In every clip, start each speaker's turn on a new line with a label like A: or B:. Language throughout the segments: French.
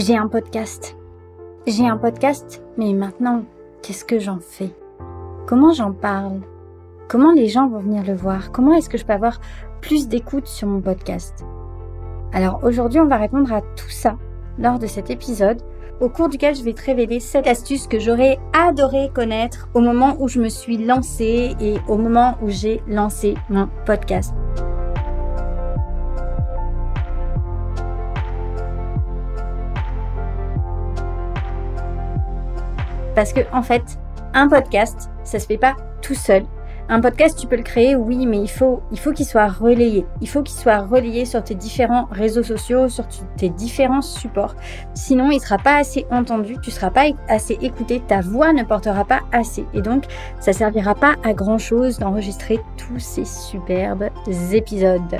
A: J'ai un podcast. J'ai un podcast, mais maintenant, qu'est-ce que j'en fais? Comment j'en parle? Comment les gens vont venir le voir? Comment est-ce que je peux avoir plus d'écoute sur mon podcast? Alors aujourd'hui, on va répondre à tout ça lors de cet épisode au cours duquel je vais te révéler cette astuce que j'aurais adoré connaître au moment où je me suis lancée et au moment où j'ai lancé mon podcast. Parce que, en fait, un podcast, ça se fait pas tout seul. Un podcast, tu peux le créer, oui, mais il faut, il faut qu'il soit relayé. Il faut qu'il soit relayé sur tes différents réseaux sociaux, sur tes différents supports. Sinon, il sera pas assez entendu, tu seras pas assez écouté, ta voix ne portera pas assez. Et donc, ça servira pas à grand chose d'enregistrer tous ces superbes épisodes.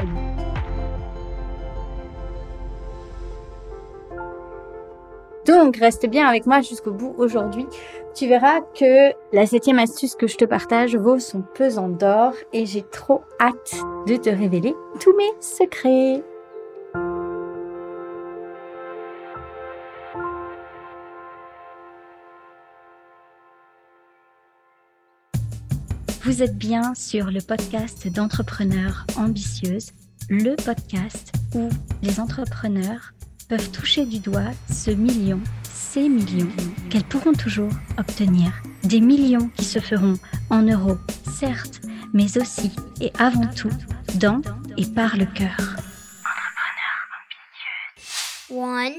A: Donc, reste bien avec moi jusqu'au bout aujourd'hui. Tu verras que la septième astuce que je te partage vaut son pesant d'or et j'ai trop hâte de te révéler tous mes secrets. Vous êtes bien sur le podcast d'entrepreneurs ambitieuses, le podcast où les entrepreneurs peuvent toucher du doigt ce million, ces millions qu'elles pourront toujours obtenir. Des millions qui se feront en euros, certes, mais aussi et avant tout dans et par le cœur. One.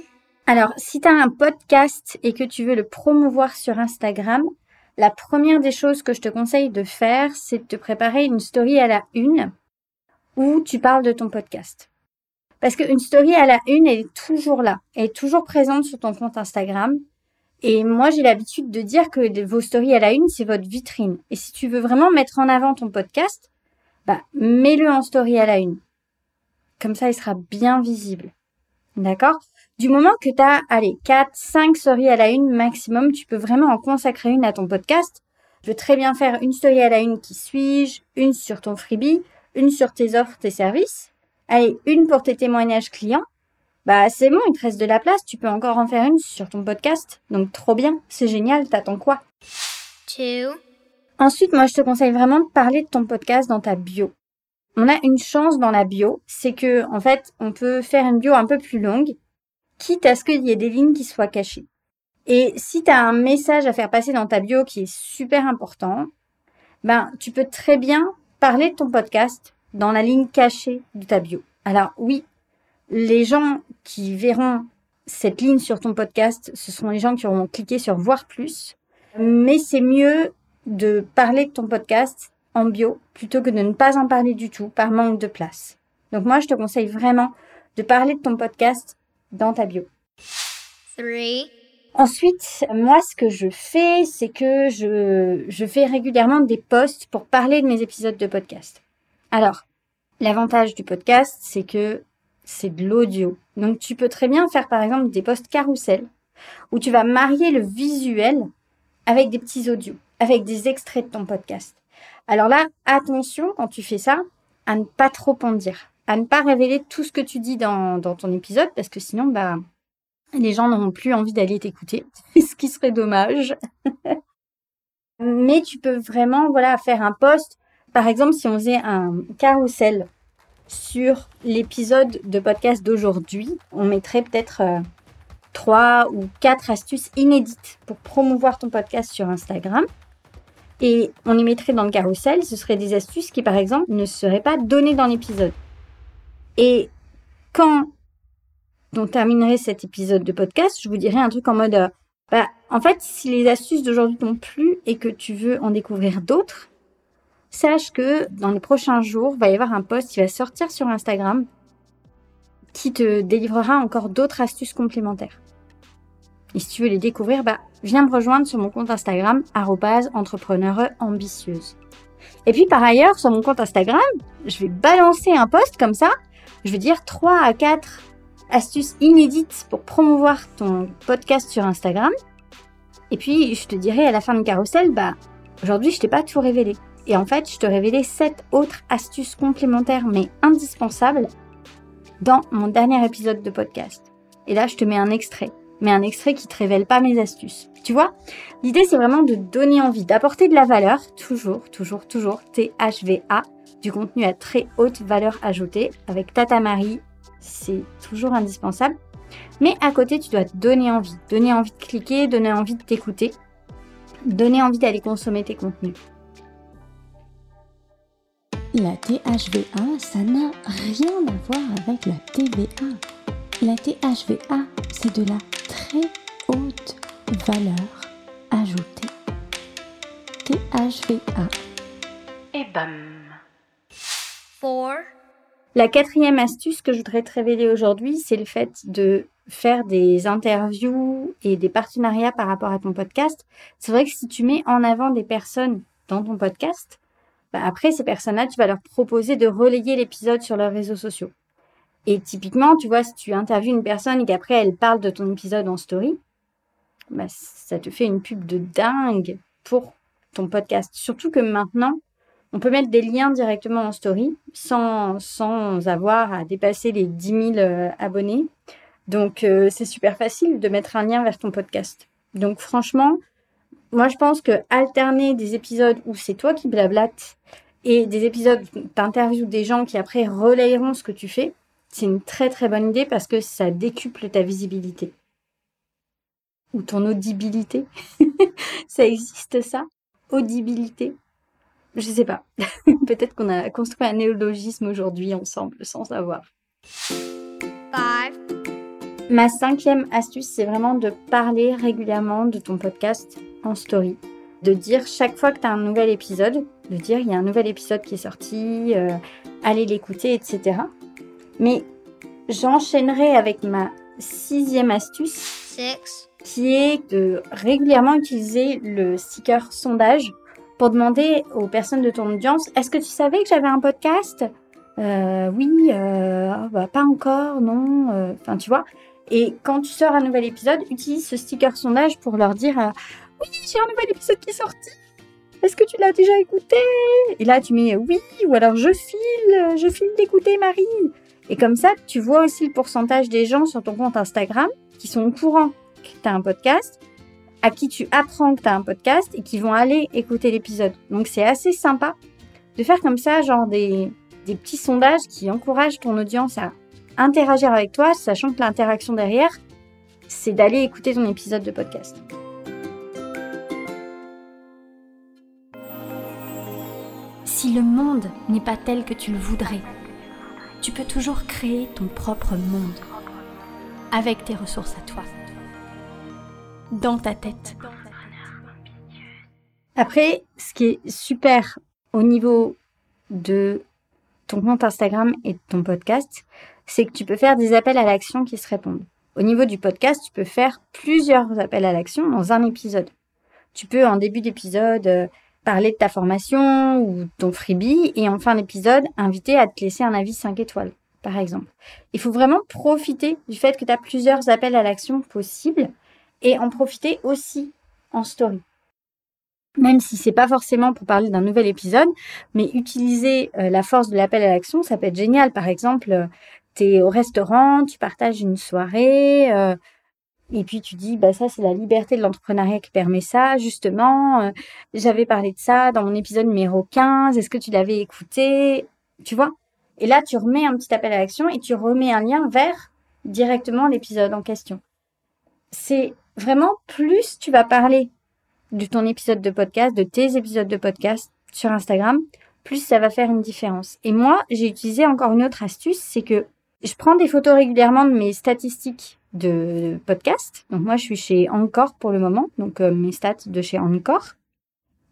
A: Alors, si tu as un podcast et que tu veux le promouvoir sur Instagram, la première des choses que je te conseille de faire, c'est de te préparer une story à la une où tu parles de ton podcast. Parce qu'une story à la une, elle est toujours là. Elle est toujours présente sur ton compte Instagram. Et moi, j'ai l'habitude de dire que vos stories à la une, c'est votre vitrine. Et si tu veux vraiment mettre en avant ton podcast, bah, mets-le en story à la une. Comme ça, il sera bien visible. D'accord? Du moment que tu as, allez, 4, 5 stories à la une maximum, tu peux vraiment en consacrer une à ton podcast. Tu peux très bien faire une story à la une qui suis-je, une sur ton freebie, une sur tes offres, tes services Allez, une pour tes témoignages clients. Bah, c'est bon, il te reste de la place. Tu peux encore en faire une sur ton podcast. Donc, trop bien. C'est génial. T'attends quoi? Two. Ensuite, moi, je te conseille vraiment de parler de ton podcast dans ta bio. On a une chance dans la bio, c'est que, en fait, on peut faire une bio un peu plus longue, quitte à ce qu'il y ait des lignes qui soient cachées. Et si tu as un message à faire passer dans ta bio qui est super important, ben, tu peux très bien parler de ton podcast dans la ligne cachée de ta bio. Alors oui, les gens qui verront cette ligne sur ton podcast, ce seront les gens qui auront cliqué sur voir plus. Mais c'est mieux de parler de ton podcast en bio plutôt que de ne pas en parler du tout par manque de place. Donc moi, je te conseille vraiment de parler de ton podcast dans ta bio. Ensuite, moi, ce que je fais, c'est que je, je fais régulièrement des posts pour parler de mes épisodes de podcast. Alors, l'avantage du podcast, c'est que c'est de l'audio. Donc, tu peux très bien faire, par exemple, des posts carousel où tu vas marier le visuel avec des petits audios, avec des extraits de ton podcast. Alors là, attention quand tu fais ça, à ne pas trop en dire, à ne pas révéler tout ce que tu dis dans, dans ton épisode, parce que sinon, bah, les gens n'auront plus envie d'aller t'écouter, ce qui serait dommage. Mais tu peux vraiment, voilà, faire un post par exemple, si on faisait un carrousel sur l'épisode de podcast d'aujourd'hui, on mettrait peut-être euh, trois ou quatre astuces inédites pour promouvoir ton podcast sur Instagram. Et on les mettrait dans le carrousel. Ce seraient des astuces qui, par exemple, ne seraient pas données dans l'épisode. Et quand on terminerait cet épisode de podcast, je vous dirais un truc en mode, euh, bah, en fait, si les astuces d'aujourd'hui t'ont plu et que tu veux en découvrir d'autres, sache que dans les prochains jours, il va y avoir un post qui va sortir sur Instagram qui te délivrera encore d'autres astuces complémentaires. Et si tu veux les découvrir, bah, viens me rejoindre sur mon compte Instagram, entrepreneur ambitieuse. Et puis par ailleurs, sur mon compte Instagram, je vais balancer un post comme ça. Je vais dire 3 à 4 astuces inédites pour promouvoir ton podcast sur Instagram. Et puis, je te dirai à la fin du carrousel, bah, aujourd'hui, je t'ai pas tout révélé. Et en fait, je te révélais 7 autres astuces complémentaires mais indispensables dans mon dernier épisode de podcast. Et là, je te mets un extrait mais un extrait qui te révèle pas mes astuces. Tu vois L'idée, c'est vraiment de donner envie, d'apporter de la valeur, toujours, toujours, toujours, THVA, du contenu à très haute valeur ajoutée. Avec Tata Marie, c'est toujours indispensable. Mais à côté, tu dois donner envie, donner envie de cliquer, donner envie de t'écouter, donner envie d'aller consommer tes contenus.
B: La THVA, ça n'a rien à voir avec la TVA. La THVA, c'est de la très haute valeur ajoutée. THVA.
A: Et bam. Four. La quatrième astuce que je voudrais te révéler aujourd'hui, c'est le fait de faire des interviews et des partenariats par rapport à ton podcast. C'est vrai que si tu mets en avant des personnes dans ton podcast, bah, après ces personnes-là, tu vas leur proposer de relayer l'épisode sur leurs réseaux sociaux. Et typiquement, tu vois, si tu interviews une personne et qu'après elle parle de ton épisode en story, bah, ça te fait une pub de dingue pour ton podcast. Surtout que maintenant, on peut mettre des liens directement en story sans, sans avoir à dépasser les 10 000 euh, abonnés. Donc, euh, c'est super facile de mettre un lien vers ton podcast. Donc, franchement, moi, je pense que alterner des épisodes où c'est toi qui blablates et des épisodes tu des gens qui après relayeront ce que tu fais, c'est une très très bonne idée parce que ça décuple ta visibilité. Ou ton audibilité. ça existe ça? Audibilité? Je sais pas. Peut-être qu'on a construit un néologisme aujourd'hui ensemble sans savoir. Ma cinquième astuce, c'est vraiment de parler régulièrement de ton podcast en story. De dire chaque fois que tu as un nouvel épisode, de dire il y a un nouvel épisode qui est sorti, euh, allez l'écouter, etc. Mais j'enchaînerai avec ma sixième astuce, qui est de régulièrement utiliser le sticker sondage pour demander aux personnes de ton audience, est-ce que tu savais que j'avais un podcast? Euh, Oui, euh, bah, pas encore, non. Enfin, tu vois. Et quand tu sors un nouvel épisode, utilise ce sticker sondage pour leur dire, oui, j'ai un nouvel épisode qui est sorti. Est-ce que tu l'as déjà écouté? Et là, tu mets oui, ou alors je file, je file d'écouter Marie. Et comme ça, tu vois aussi le pourcentage des gens sur ton compte Instagram qui sont au courant que tu as un podcast, à qui tu apprends que tu as un podcast et qui vont aller écouter l'épisode. Donc c'est assez sympa de faire comme ça, genre des petits sondages qui encouragent ton audience à interagir avec toi, sachant que l'interaction derrière, c'est d'aller écouter ton épisode de podcast.
B: Si le monde n'est pas tel que tu le voudrais, tu peux toujours créer ton propre monde avec tes ressources à toi, dans ta tête.
A: Après, ce qui est super au niveau de ton compte Instagram et de ton podcast, c'est que tu peux faire des appels à l'action qui se répondent. Au niveau du podcast, tu peux faire plusieurs appels à l'action dans un épisode. Tu peux, en début d'épisode, euh, parler de ta formation ou ton freebie et en fin d'épisode, inviter à te laisser un avis 5 étoiles, par exemple. Il faut vraiment profiter du fait que tu as plusieurs appels à l'action possibles et en profiter aussi en story. Même si c'est pas forcément pour parler d'un nouvel épisode, mais utiliser euh, la force de l'appel à l'action, ça peut être génial. Par exemple, euh, tu es au restaurant, tu partages une soirée, euh, et puis tu dis, bah ça c'est la liberté de l'entrepreneuriat qui permet ça, justement. Euh, j'avais parlé de ça dans mon épisode numéro 15, est-ce que tu l'avais écouté? Tu vois? Et là, tu remets un petit appel à l'action et tu remets un lien vers directement l'épisode en question. C'est vraiment plus tu vas parler de ton épisode de podcast, de tes épisodes de podcast sur Instagram, plus ça va faire une différence. Et moi, j'ai utilisé encore une autre astuce, c'est que je prends des photos régulièrement de mes statistiques de podcast. Donc moi, je suis chez Encore pour le moment, donc euh, mes stats de chez Encore.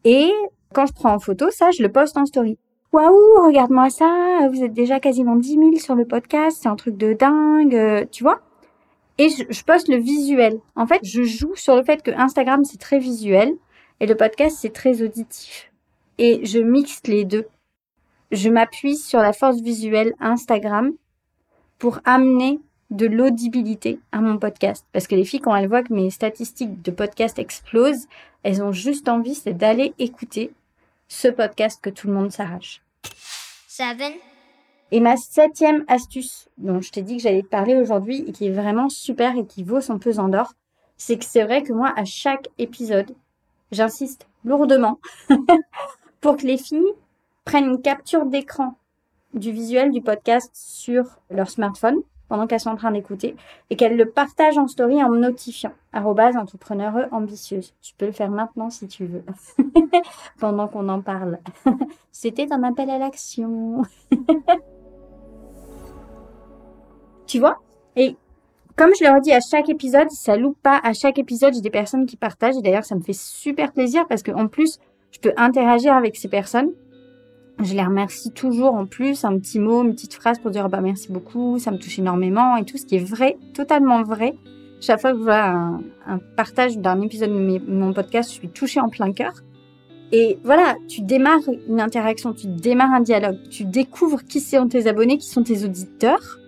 A: Et quand je prends en photo, ça, je le poste en story. Waouh, regarde-moi ça, vous êtes déjà quasiment 10 000 sur le podcast, c'est un truc de dingue, euh, tu vois Et je, je poste le visuel. En fait, je joue sur le fait que Instagram, c'est très visuel et le podcast, c'est très auditif. Et je mixe les deux. Je m'appuie sur la force visuelle Instagram pour amener de l'audibilité à mon podcast. Parce que les filles, quand elles voient que mes statistiques de podcast explosent, elles ont juste envie, c'est d'aller écouter ce podcast que tout le monde s'arrache. Et ma septième astuce dont je t'ai dit que j'allais te parler aujourd'hui et qui est vraiment super et qui vaut son pesant d'or, c'est que c'est vrai que moi, à chaque épisode, j'insiste lourdement pour que les filles prennent une capture d'écran du visuel du podcast sur leur smartphone pendant qu'elles sont en train d'écouter et qu'elles le partagent en story en me notifiant. Arrobase entrepreneur ambitieuse. Tu peux le faire maintenant si tu veux. pendant qu'on en parle. C'était un appel à l'action. tu vois? Et comme je leur dis à chaque épisode, ça loupe pas. À chaque épisode, j'ai des personnes qui partagent. Et d'ailleurs, ça me fait super plaisir parce qu'en plus, je peux interagir avec ces personnes. Je les remercie toujours en plus, un petit mot, une petite phrase pour dire bah merci beaucoup, ça me touche énormément et tout, ce qui est vrai, totalement vrai. Chaque fois que je vois un, partage d'un épisode de mon podcast, je suis touchée en plein cœur. Et voilà, tu démarres une interaction, tu démarres un dialogue, tu découvres qui sont tes abonnés, qui sont tes auditeurs.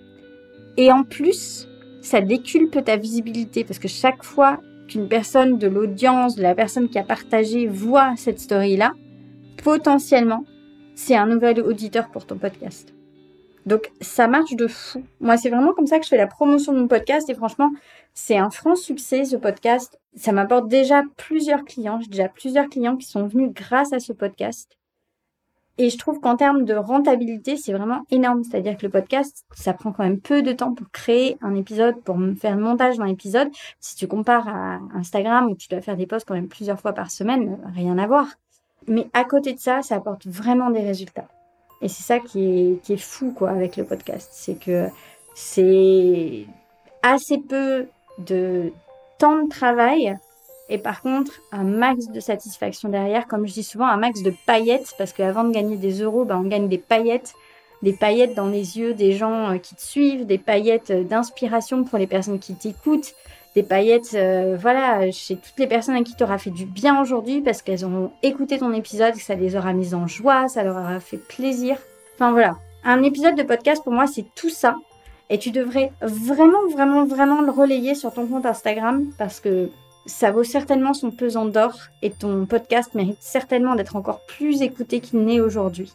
A: Et en plus, ça déculpe ta visibilité parce que chaque fois qu'une personne de l'audience, de la personne qui a partagé voit cette story-là, potentiellement, c'est un nouvel auditeur pour ton podcast. Donc ça marche de fou. Moi, c'est vraiment comme ça que je fais la promotion de mon podcast et franchement, c'est un franc succès ce podcast. Ça m'apporte déjà plusieurs clients. J'ai déjà plusieurs clients qui sont venus grâce à ce podcast. Et je trouve qu'en termes de rentabilité, c'est vraiment énorme. C'est-à-dire que le podcast, ça prend quand même peu de temps pour créer un épisode, pour faire le montage d'un épisode. Si tu compares à Instagram où tu dois faire des posts quand même plusieurs fois par semaine, rien à voir. Mais à côté de ça, ça apporte vraiment des résultats. Et c'est ça qui est, qui est fou quoi avec le podcast. C'est que c'est assez peu de temps de travail et par contre, un max de satisfaction derrière, comme je dis souvent, un max de paillettes, parce qu'avant de gagner des euros, ben, on gagne des paillettes, des paillettes dans les yeux des gens euh, qui te suivent, des paillettes euh, d'inspiration pour les personnes qui t'écoutent, des paillettes, euh, voilà, chez toutes les personnes à qui tu auras fait du bien aujourd'hui, parce qu'elles ont écouté ton épisode, ça les aura mis en joie, ça leur aura fait plaisir. Enfin voilà, un épisode de podcast pour moi, c'est tout ça. Et tu devrais vraiment, vraiment, vraiment le relayer sur ton compte Instagram, parce que ça vaut certainement son pesant d'or et ton podcast mérite certainement d'être encore plus écouté qu'il n'est aujourd'hui.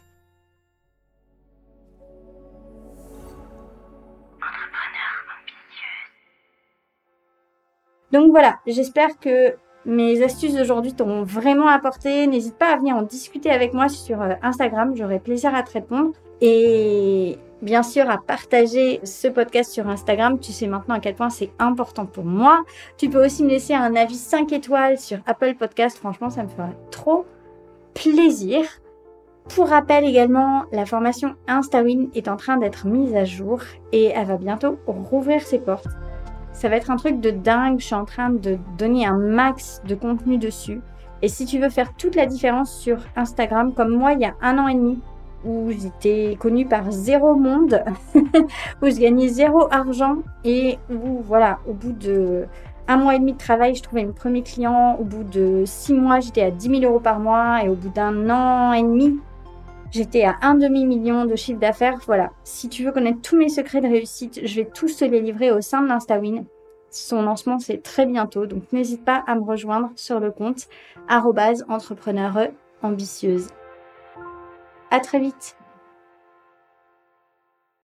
A: Donc voilà, j'espère que mes astuces d'aujourd'hui t'ont vraiment apporté. N'hésite pas à venir en discuter avec moi sur euh, Instagram, j'aurai plaisir à te répondre. Et bien sûr à partager ce podcast sur Instagram. Tu sais maintenant à quel point c'est important pour moi. Tu peux aussi me laisser un avis 5 étoiles sur Apple Podcast. Franchement, ça me ferait trop plaisir. Pour rappel également, la formation InstaWin est en train d'être mise à jour et elle va bientôt rouvrir ses portes. Ça va être un truc de dingue. Je suis en train de donner un max de contenu dessus. Et si tu veux faire toute la différence sur Instagram, comme moi il y a un an et demi, où j'étais connue par zéro monde, où je gagnais zéro argent et où, voilà, au bout de un mois et demi de travail, je trouvais mon premier client. Au bout de six mois, j'étais à 10 000 euros par mois. Et au bout d'un an et demi, j'étais à un demi-million de chiffre d'affaires. Voilà. Si tu veux connaître tous mes secrets de réussite, je vais tous te les livrer au sein de l'InstaWin. Son lancement, c'est très bientôt. Donc, n'hésite pas à me rejoindre sur le compte entrepreneur ambitieuse. À très vite